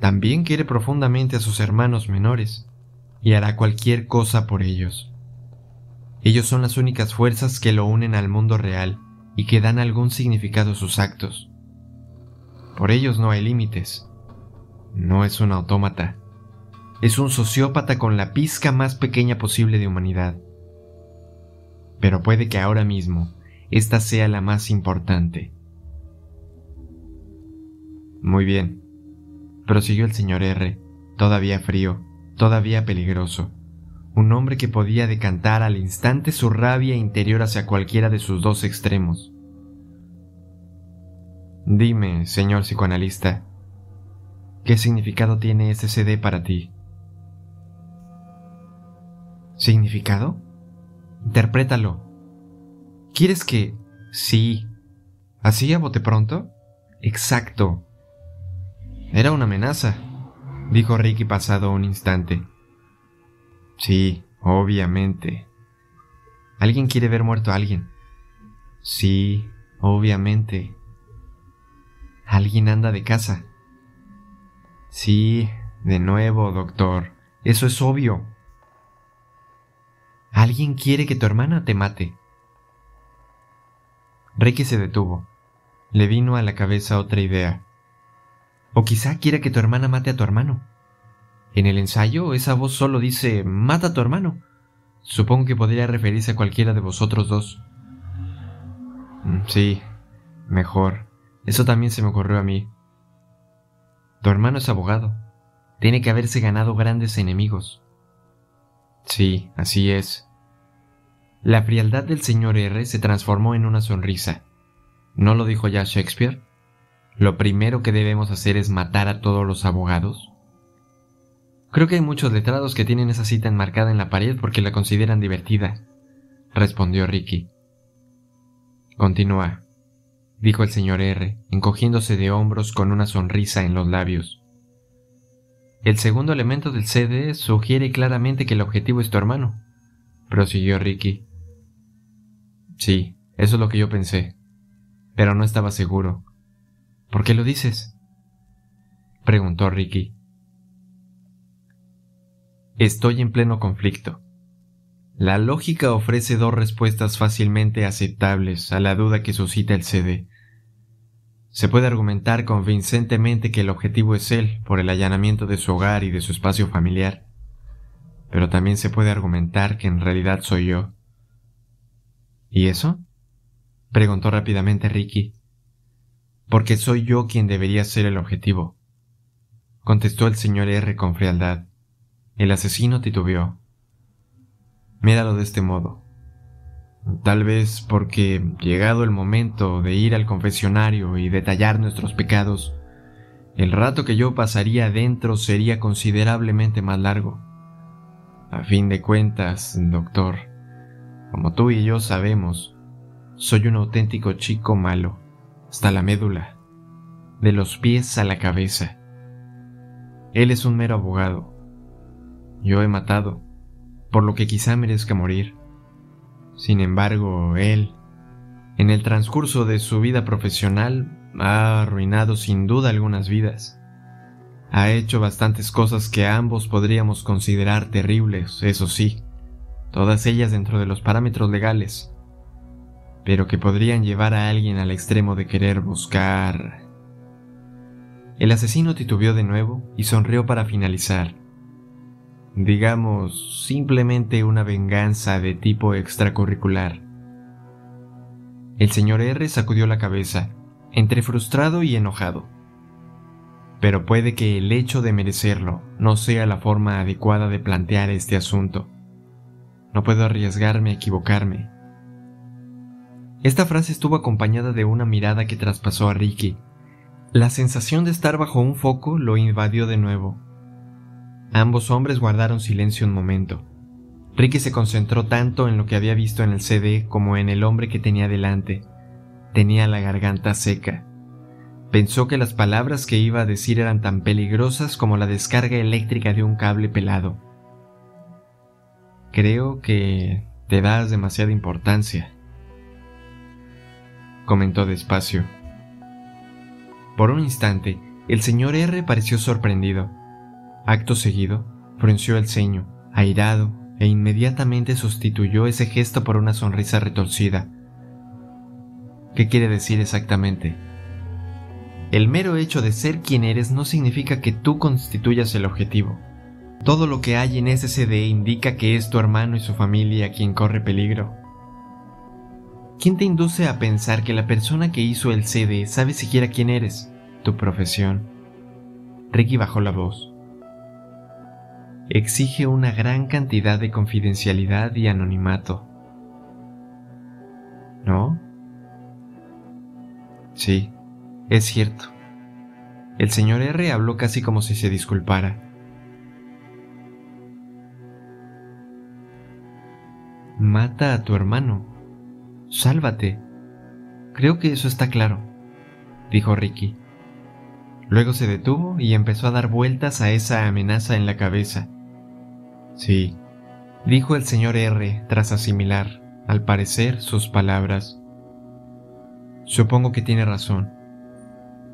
También quiere profundamente a sus hermanos menores y hará cualquier cosa por ellos. Ellos son las únicas fuerzas que lo unen al mundo real y que dan algún significado a sus actos. Por ellos no hay límites. No es un autómata. Es un sociópata con la pizca más pequeña posible de humanidad pero puede que ahora mismo esta sea la más importante. Muy bien, prosiguió el señor R, todavía frío, todavía peligroso, un hombre que podía decantar al instante su rabia interior hacia cualquiera de sus dos extremos. Dime, señor psicoanalista, ¿qué significado tiene ese CD para ti? ¿Significado? Interprétalo. ¿Quieres que... Sí. ¿Así a bote pronto? Exacto. Era una amenaza, dijo Ricky pasado un instante. Sí, obviamente. ¿Alguien quiere ver muerto a alguien? Sí, obviamente. ¿Alguien anda de casa? Sí, de nuevo, doctor. Eso es obvio. Alguien quiere que tu hermana te mate. Ricky se detuvo. Le vino a la cabeza otra idea. O quizá quiera que tu hermana mate a tu hermano. En el ensayo esa voz solo dice mata a tu hermano. Supongo que podría referirse a cualquiera de vosotros dos. Mm, sí, mejor. Eso también se me ocurrió a mí. Tu hermano es abogado. Tiene que haberse ganado grandes enemigos. Sí, así es. La frialdad del señor R se transformó en una sonrisa. ¿No lo dijo ya Shakespeare? ¿Lo primero que debemos hacer es matar a todos los abogados? Creo que hay muchos letrados que tienen esa cita enmarcada en la pared porque la consideran divertida, respondió Ricky. Continúa, dijo el señor R, encogiéndose de hombros con una sonrisa en los labios. El segundo elemento del CD sugiere claramente que el objetivo es tu hermano, prosiguió Ricky. Sí, eso es lo que yo pensé, pero no estaba seguro. ¿Por qué lo dices? preguntó Ricky. Estoy en pleno conflicto. La lógica ofrece dos respuestas fácilmente aceptables a la duda que suscita el CD. Se puede argumentar convincentemente que el objetivo es él por el allanamiento de su hogar y de su espacio familiar, pero también se puede argumentar que en realidad soy yo. ¿Y eso? preguntó rápidamente Ricky. Porque soy yo quien debería ser el objetivo, contestó el señor R con frialdad. El asesino titubeó. Míralo de este modo. Tal vez porque, llegado el momento de ir al confesionario y detallar nuestros pecados, el rato que yo pasaría adentro sería considerablemente más largo. A fin de cuentas, doctor, como tú y yo sabemos, soy un auténtico chico malo, hasta la médula, de los pies a la cabeza. Él es un mero abogado. Yo he matado, por lo que quizá merezca morir. Sin embargo, él, en el transcurso de su vida profesional, ha arruinado sin duda algunas vidas. Ha hecho bastantes cosas que ambos podríamos considerar terribles, eso sí, todas ellas dentro de los parámetros legales, pero que podrían llevar a alguien al extremo de querer buscar... El asesino titubeó de nuevo y sonrió para finalizar. Digamos, simplemente una venganza de tipo extracurricular. El señor R sacudió la cabeza, entre frustrado y enojado pero puede que el hecho de merecerlo no sea la forma adecuada de plantear este asunto. No puedo arriesgarme a equivocarme. Esta frase estuvo acompañada de una mirada que traspasó a Ricky. La sensación de estar bajo un foco lo invadió de nuevo. Ambos hombres guardaron silencio un momento. Ricky se concentró tanto en lo que había visto en el CD como en el hombre que tenía delante. Tenía la garganta seca Pensó que las palabras que iba a decir eran tan peligrosas como la descarga eléctrica de un cable pelado. Creo que te das demasiada importancia, comentó despacio. Por un instante, el señor R pareció sorprendido. Acto seguido, frunció el ceño, airado, e inmediatamente sustituyó ese gesto por una sonrisa retorcida. ¿Qué quiere decir exactamente? El mero hecho de ser quien eres no significa que tú constituyas el objetivo. Todo lo que hay en ese CD indica que es tu hermano y su familia quien corre peligro. ¿Quién te induce a pensar que la persona que hizo el CD sabe siquiera quién eres, tu profesión? Ricky bajó la voz. Exige una gran cantidad de confidencialidad y anonimato. ¿No? Sí, es cierto. El señor R habló casi como si se disculpara. Mata a tu hermano. Sálvate. Creo que eso está claro, dijo Ricky. Luego se detuvo y empezó a dar vueltas a esa amenaza en la cabeza. Sí, dijo el señor R tras asimilar, al parecer, sus palabras. Supongo que tiene razón.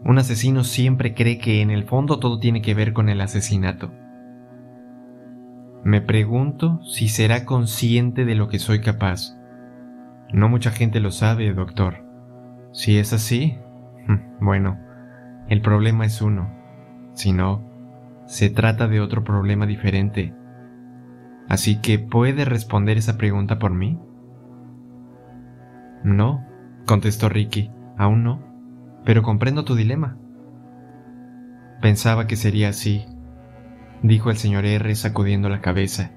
Un asesino siempre cree que en el fondo todo tiene que ver con el asesinato. Me pregunto si será consciente de lo que soy capaz. No mucha gente lo sabe, doctor. Si es así, bueno, el problema es uno. Si no, se trata de otro problema diferente. Así que, ¿puede responder esa pregunta por mí? No, contestó Ricky, aún no pero comprendo tu dilema. Pensaba que sería así, dijo el señor R sacudiendo la cabeza.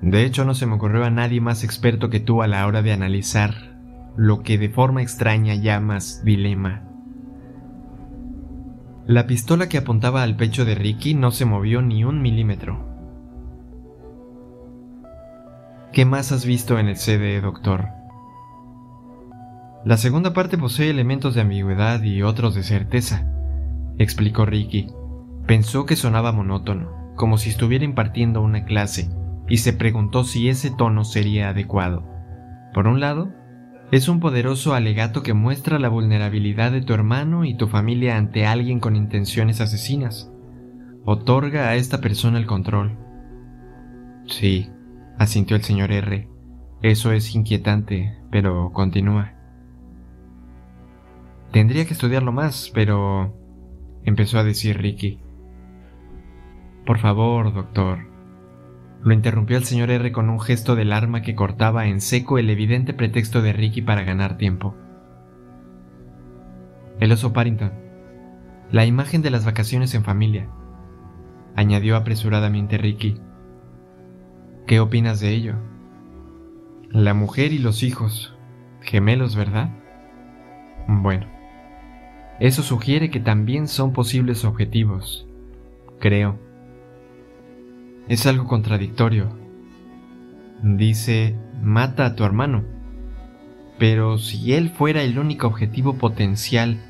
De hecho, no se me ocurrió a nadie más experto que tú a la hora de analizar lo que de forma extraña llamas dilema. La pistola que apuntaba al pecho de Ricky no se movió ni un milímetro. ¿Qué más has visto en el CD, doctor? La segunda parte posee elementos de ambigüedad y otros de certeza, explicó Ricky. Pensó que sonaba monótono, como si estuviera impartiendo una clase, y se preguntó si ese tono sería adecuado. Por un lado, es un poderoso alegato que muestra la vulnerabilidad de tu hermano y tu familia ante alguien con intenciones asesinas. Otorga a esta persona el control. Sí, asintió el señor R. Eso es inquietante, pero continúa. Tendría que estudiarlo más, pero... empezó a decir Ricky. Por favor, doctor. Lo interrumpió el señor R con un gesto del arma que cortaba en seco el evidente pretexto de Ricky para ganar tiempo. El oso Parrington. La imagen de las vacaciones en familia. Añadió apresuradamente Ricky. ¿Qué opinas de ello? La mujer y los hijos. Gemelos, ¿verdad? Bueno. Eso sugiere que también son posibles objetivos, creo. Es algo contradictorio. Dice, mata a tu hermano. Pero si él fuera el único objetivo potencial,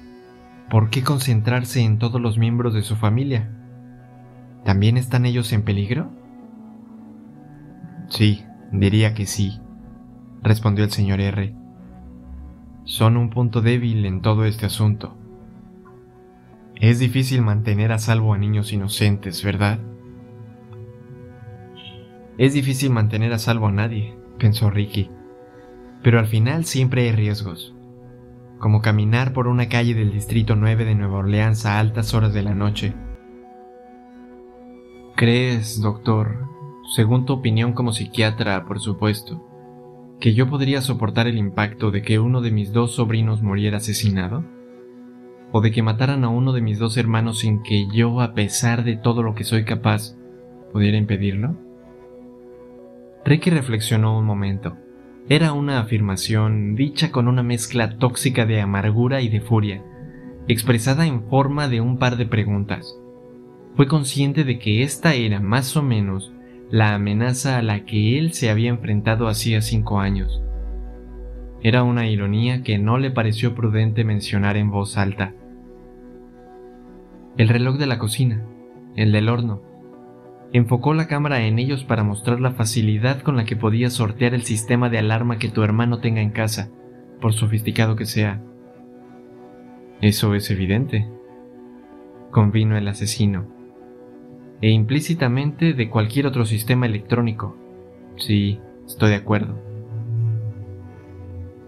¿por qué concentrarse en todos los miembros de su familia? ¿También están ellos en peligro? Sí, diría que sí, respondió el señor R. Son un punto débil en todo este asunto. Es difícil mantener a salvo a niños inocentes, ¿verdad? Es difícil mantener a salvo a nadie, pensó Ricky. Pero al final siempre hay riesgos, como caminar por una calle del Distrito 9 de Nueva Orleans a altas horas de la noche. ¿Crees, doctor, según tu opinión como psiquiatra, por supuesto, que yo podría soportar el impacto de que uno de mis dos sobrinos muriera asesinado? ¿O de que mataran a uno de mis dos hermanos sin que yo, a pesar de todo lo que soy capaz, pudiera impedirlo? Ricky reflexionó un momento. Era una afirmación dicha con una mezcla tóxica de amargura y de furia, expresada en forma de un par de preguntas. Fue consciente de que esta era más o menos la amenaza a la que él se había enfrentado hacía cinco años. Era una ironía que no le pareció prudente mencionar en voz alta. El reloj de la cocina, el del horno, Enfocó la cámara en ellos para mostrar la facilidad con la que podía sortear el sistema de alarma que tu hermano tenga en casa, por sofisticado que sea. Eso es evidente, convino el asesino, e implícitamente de cualquier otro sistema electrónico. Sí, estoy de acuerdo.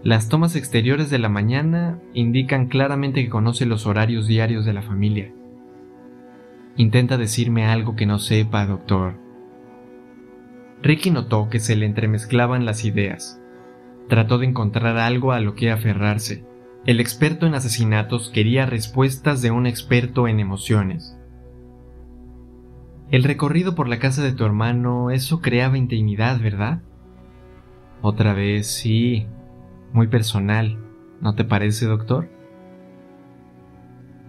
Las tomas exteriores de la mañana indican claramente que conoce los horarios diarios de la familia. Intenta decirme algo que no sepa, doctor. Ricky notó que se le entremezclaban las ideas. Trató de encontrar algo a lo que aferrarse. El experto en asesinatos quería respuestas de un experto en emociones. El recorrido por la casa de tu hermano, eso creaba intimidad, ¿verdad? Otra vez, sí, muy personal, ¿no te parece, doctor?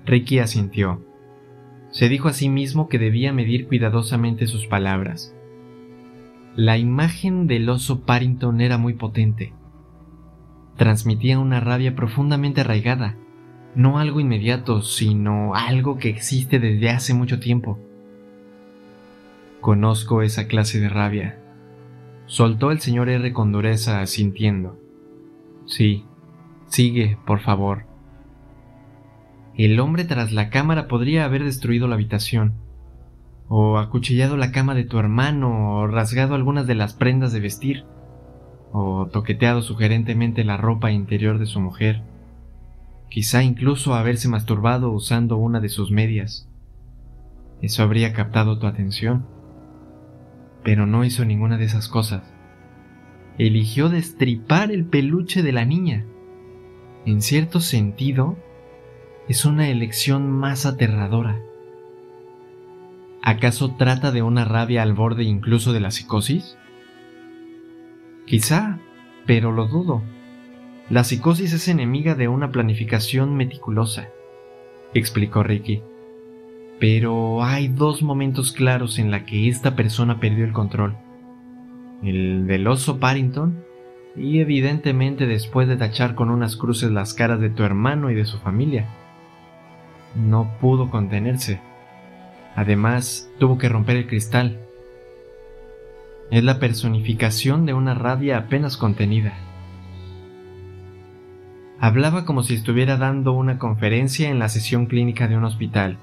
Ricky asintió. Se dijo a sí mismo que debía medir cuidadosamente sus palabras. La imagen del oso Parrington era muy potente. Transmitía una rabia profundamente arraigada, no algo inmediato, sino algo que existe desde hace mucho tiempo. Conozco esa clase de rabia. Soltó el señor R con dureza, asintiendo. Sí, sigue, por favor. El hombre tras la cámara podría haber destruido la habitación, o acuchillado la cama de tu hermano, o rasgado algunas de las prendas de vestir, o toqueteado sugerentemente la ropa interior de su mujer, quizá incluso haberse masturbado usando una de sus medias. Eso habría captado tu atención. Pero no hizo ninguna de esas cosas. Eligió destripar el peluche de la niña. En cierto sentido, es una elección más aterradora. ¿Acaso trata de una rabia al borde incluso de la psicosis? Quizá, pero lo dudo. La psicosis es enemiga de una planificación meticulosa, explicó Ricky. Pero hay dos momentos claros en la que esta persona perdió el control. El del oso Parrington y evidentemente después de tachar con unas cruces las caras de tu hermano y de su familia no pudo contenerse. Además, tuvo que romper el cristal. Es la personificación de una rabia apenas contenida. Hablaba como si estuviera dando una conferencia en la sesión clínica de un hospital.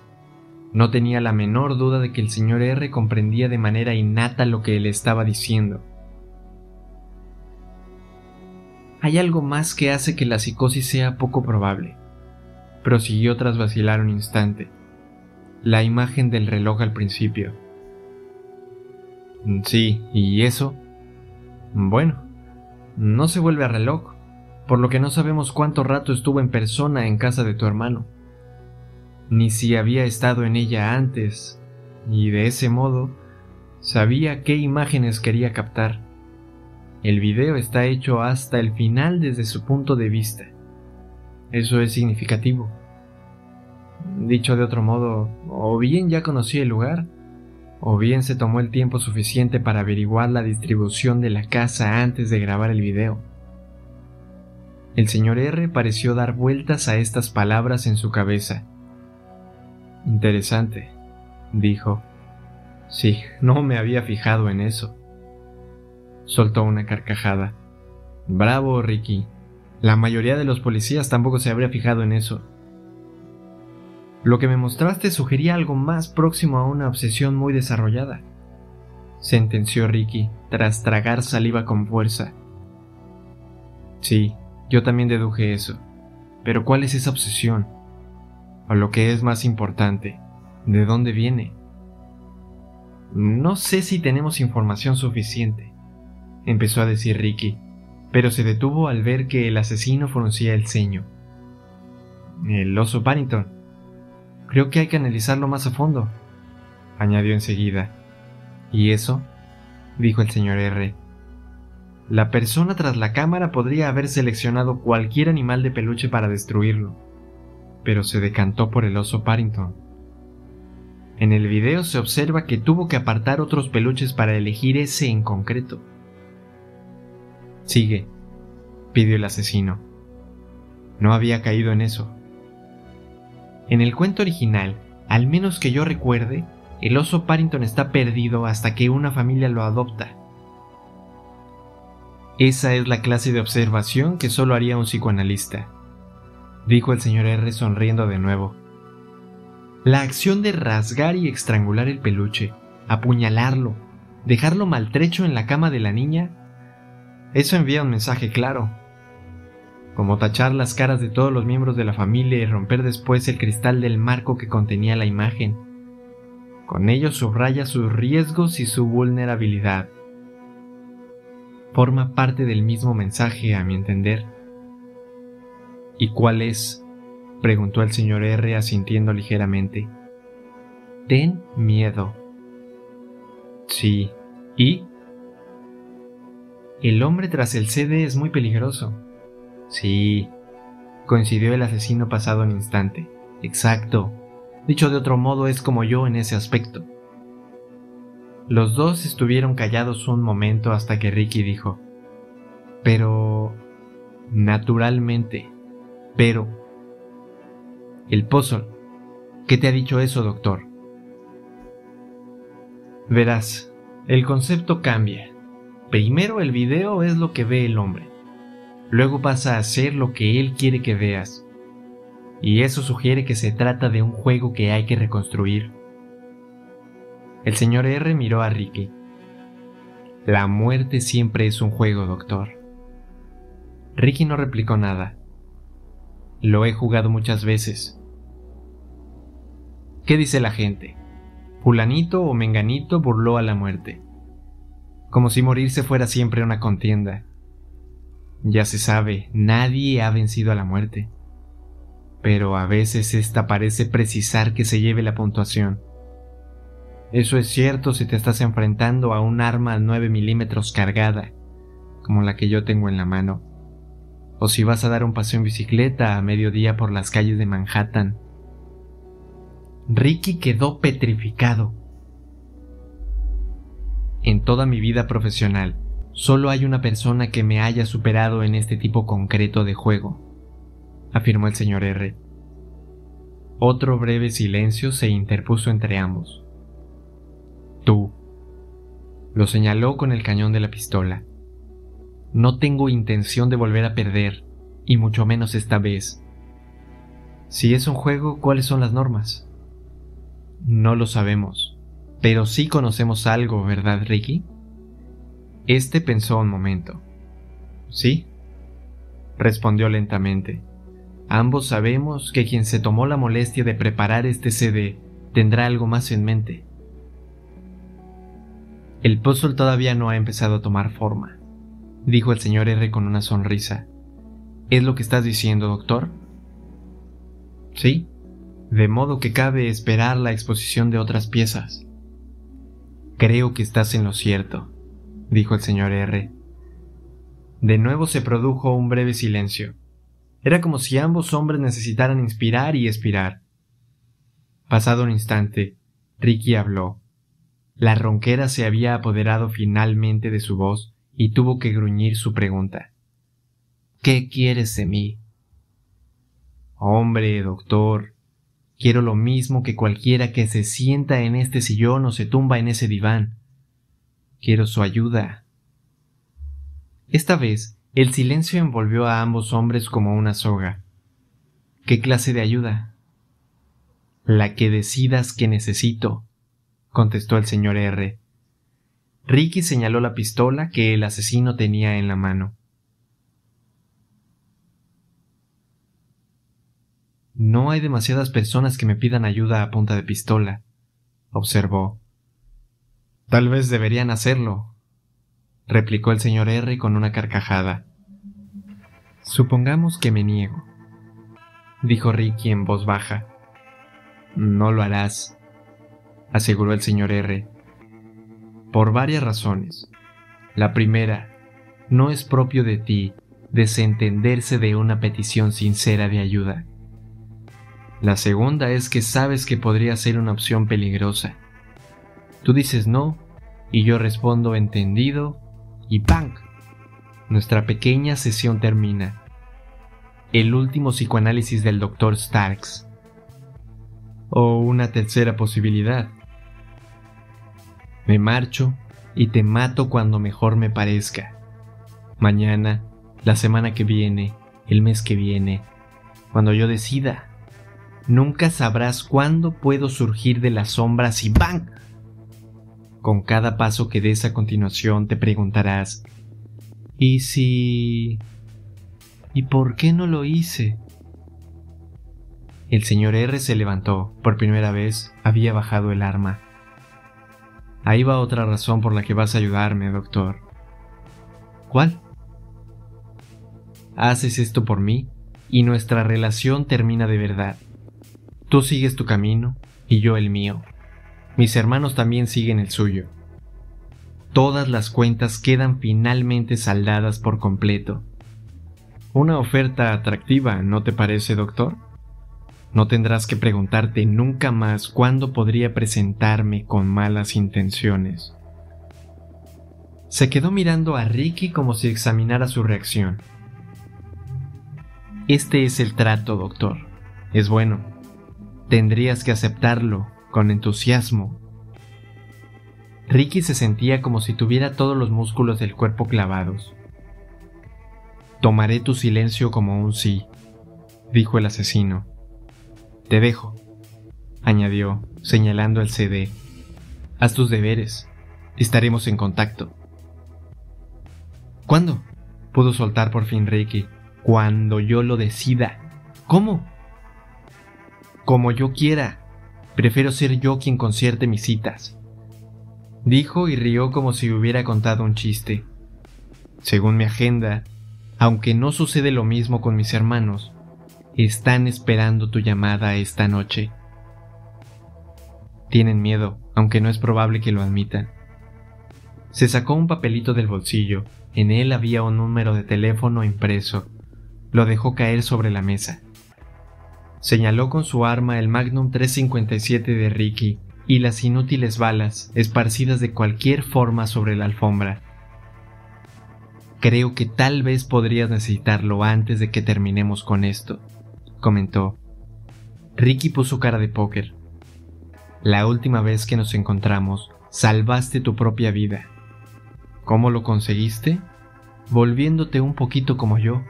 No tenía la menor duda de que el señor R comprendía de manera innata lo que él estaba diciendo. Hay algo más que hace que la psicosis sea poco probable prosiguió tras vacilar un instante. La imagen del reloj al principio. Sí, ¿y eso? Bueno, no se vuelve a reloj, por lo que no sabemos cuánto rato estuvo en persona en casa de tu hermano, ni si había estado en ella antes, y de ese modo sabía qué imágenes quería captar. El video está hecho hasta el final desde su punto de vista. Eso es significativo. Dicho de otro modo, o bien ya conocía el lugar, o bien se tomó el tiempo suficiente para averiguar la distribución de la casa antes de grabar el video. El señor R pareció dar vueltas a estas palabras en su cabeza. Interesante, dijo. Sí, no me había fijado en eso. Soltó una carcajada. Bravo, Ricky. La mayoría de los policías tampoco se habría fijado en eso. Lo que me mostraste sugería algo más próximo a una obsesión muy desarrollada, sentenció Ricky tras tragar saliva con fuerza. Sí, yo también deduje eso. Pero ¿cuál es esa obsesión? O lo que es más importante, ¿de dónde viene? No sé si tenemos información suficiente, empezó a decir Ricky, pero se detuvo al ver que el asesino fruncía el ceño. El oso Paddington. Creo que hay que analizarlo más a fondo, añadió enseguida. ¿Y eso? dijo el señor R. La persona tras la cámara podría haber seleccionado cualquier animal de peluche para destruirlo, pero se decantó por el oso Parrington. En el video se observa que tuvo que apartar otros peluches para elegir ese en concreto. Sigue, pidió el asesino. No había caído en eso. En el cuento original, al menos que yo recuerde, el oso Parrington está perdido hasta que una familia lo adopta. Esa es la clase de observación que solo haría un psicoanalista, dijo el señor R sonriendo de nuevo. La acción de rasgar y estrangular el peluche, apuñalarlo, dejarlo maltrecho en la cama de la niña, eso envía un mensaje claro. Como tachar las caras de todos los miembros de la familia y romper después el cristal del marco que contenía la imagen. Con ello subraya sus riesgos y su vulnerabilidad forma parte del mismo mensaje, a mi entender. ¿Y cuál es? preguntó el señor R asintiendo ligeramente. Ten miedo. Sí. ¿Y? El hombre tras el CD es muy peligroso. Sí. Coincidió el asesino pasado un instante. Exacto. Dicho de otro modo, es como yo en ese aspecto. Los dos estuvieron callados un momento hasta que Ricky dijo, pero... naturalmente, pero... El puzzle. ¿Qué te ha dicho eso, doctor? Verás, el concepto cambia. Primero el video es lo que ve el hombre. Luego pasa a ser lo que él quiere que veas. Y eso sugiere que se trata de un juego que hay que reconstruir. El señor R miró a Ricky. La muerte siempre es un juego, doctor. Ricky no replicó nada. Lo he jugado muchas veces. ¿Qué dice la gente? Fulanito o Menganito burló a la muerte. Como si morirse fuera siempre una contienda. Ya se sabe, nadie ha vencido a la muerte. Pero a veces esta parece precisar que se lleve la puntuación. Eso es cierto si te estás enfrentando a un arma 9 milímetros cargada, como la que yo tengo en la mano. O si vas a dar un paseo en bicicleta a mediodía por las calles de Manhattan. Ricky quedó petrificado. En toda mi vida profesional, solo hay una persona que me haya superado en este tipo concreto de juego, afirmó el señor R. Otro breve silencio se interpuso entre ambos. Tú. Lo señaló con el cañón de la pistola. No tengo intención de volver a perder, y mucho menos esta vez. Si es un juego, ¿cuáles son las normas? No lo sabemos, pero sí conocemos algo, ¿verdad, Ricky? Este pensó un momento. ¿Sí? Respondió lentamente. Ambos sabemos que quien se tomó la molestia de preparar este CD tendrá algo más en mente. El puzzle todavía no ha empezado a tomar forma, dijo el señor R con una sonrisa. ¿Es lo que estás diciendo, doctor? Sí, de modo que cabe esperar la exposición de otras piezas. Creo que estás en lo cierto, dijo el señor R. De nuevo se produjo un breve silencio. Era como si ambos hombres necesitaran inspirar y expirar. Pasado un instante, Ricky habló. La ronquera se había apoderado finalmente de su voz y tuvo que gruñir su pregunta. ¿Qué quieres de mí? Hombre, doctor, quiero lo mismo que cualquiera que se sienta en este sillón o se tumba en ese diván. Quiero su ayuda. Esta vez, el silencio envolvió a ambos hombres como una soga. ¿Qué clase de ayuda? La que decidas que necesito, contestó el señor R. Ricky señaló la pistola que el asesino tenía en la mano. No hay demasiadas personas que me pidan ayuda a punta de pistola, observó. Tal vez deberían hacerlo, replicó el señor R con una carcajada. Supongamos que me niego, dijo Ricky en voz baja. No lo harás, aseguró el señor R. Por varias razones. La primera, no es propio de ti desentenderse de una petición sincera de ayuda. La segunda es que sabes que podría ser una opción peligrosa. Tú dices no y yo respondo entendido y ¡pam! Nuestra pequeña sesión termina. El último psicoanálisis del Dr. Starks. O una tercera posibilidad. Me marcho y te mato cuando mejor me parezca. Mañana, la semana que viene, el mes que viene, cuando yo decida. Nunca sabrás cuándo puedo surgir de las sombras y ¡bang! Con cada paso que des a continuación te preguntarás, ¿y si... ¿Y por qué no lo hice? El señor R se levantó. Por primera vez había bajado el arma. Ahí va otra razón por la que vas a ayudarme, doctor. ¿Cuál? Haces esto por mí y nuestra relación termina de verdad. Tú sigues tu camino y yo el mío. Mis hermanos también siguen el suyo. Todas las cuentas quedan finalmente saldadas por completo. Una oferta atractiva, ¿no te parece, doctor? No tendrás que preguntarte nunca más cuándo podría presentarme con malas intenciones. Se quedó mirando a Ricky como si examinara su reacción. Este es el trato, doctor. Es bueno. Tendrías que aceptarlo con entusiasmo. Ricky se sentía como si tuviera todos los músculos del cuerpo clavados. Tomaré tu silencio como un sí, dijo el asesino. Te dejo, añadió, señalando el CD. Haz tus deberes. Estaremos en contacto. ¿Cuándo? pudo soltar por fin Ricky. Cuando yo lo decida. ¿Cómo? como yo quiera. Prefiero ser yo quien concierte mis citas. Dijo y rió como si hubiera contado un chiste. Según mi agenda, aunque no sucede lo mismo con mis hermanos, están esperando tu llamada esta noche. Tienen miedo, aunque no es probable que lo admitan. Se sacó un papelito del bolsillo, en él había un número de teléfono impreso. Lo dejó caer sobre la mesa. Señaló con su arma el Magnum 357 de Ricky y las inútiles balas esparcidas de cualquier forma sobre la alfombra. Creo que tal vez podrías necesitarlo antes de que terminemos con esto, comentó. Ricky puso cara de póker. La última vez que nos encontramos, salvaste tu propia vida. ¿Cómo lo conseguiste? Volviéndote un poquito como yo.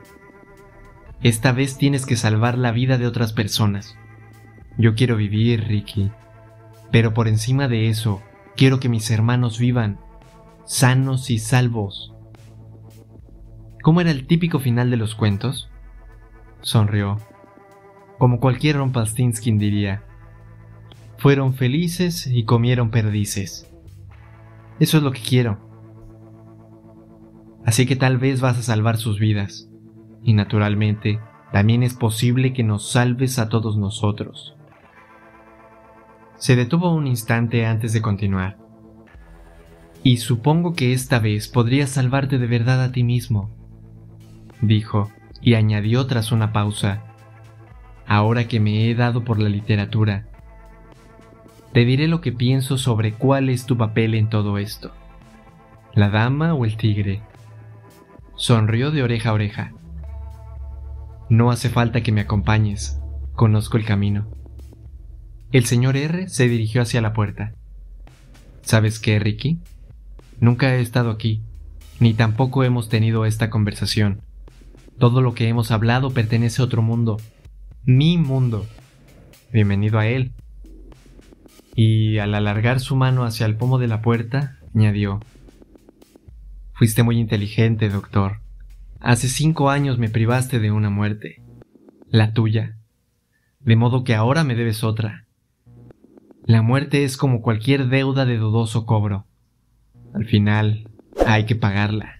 Esta vez tienes que salvar la vida de otras personas. Yo quiero vivir, Ricky. Pero por encima de eso, quiero que mis hermanos vivan, sanos y salvos. ¿Cómo era el típico final de los cuentos? Sonrió. Como cualquier Rompalstinskin diría. Fueron felices y comieron perdices. Eso es lo que quiero. Así que tal vez vas a salvar sus vidas y naturalmente también es posible que nos salves a todos nosotros. Se detuvo un instante antes de continuar. Y supongo que esta vez podrías salvarte de verdad a ti mismo, dijo, y añadió tras una pausa, ahora que me he dado por la literatura, te diré lo que pienso sobre cuál es tu papel en todo esto. ¿La dama o el tigre? Sonrió de oreja a oreja. No hace falta que me acompañes, conozco el camino. El señor R se dirigió hacia la puerta. ¿Sabes qué, Ricky? Nunca he estado aquí, ni tampoco hemos tenido esta conversación. Todo lo que hemos hablado pertenece a otro mundo, mi mundo. Bienvenido a él. Y al alargar su mano hacia el pomo de la puerta, añadió, Fuiste muy inteligente, doctor. Hace cinco años me privaste de una muerte, la tuya, de modo que ahora me debes otra. La muerte es como cualquier deuda de dudoso cobro. Al final, hay que pagarla.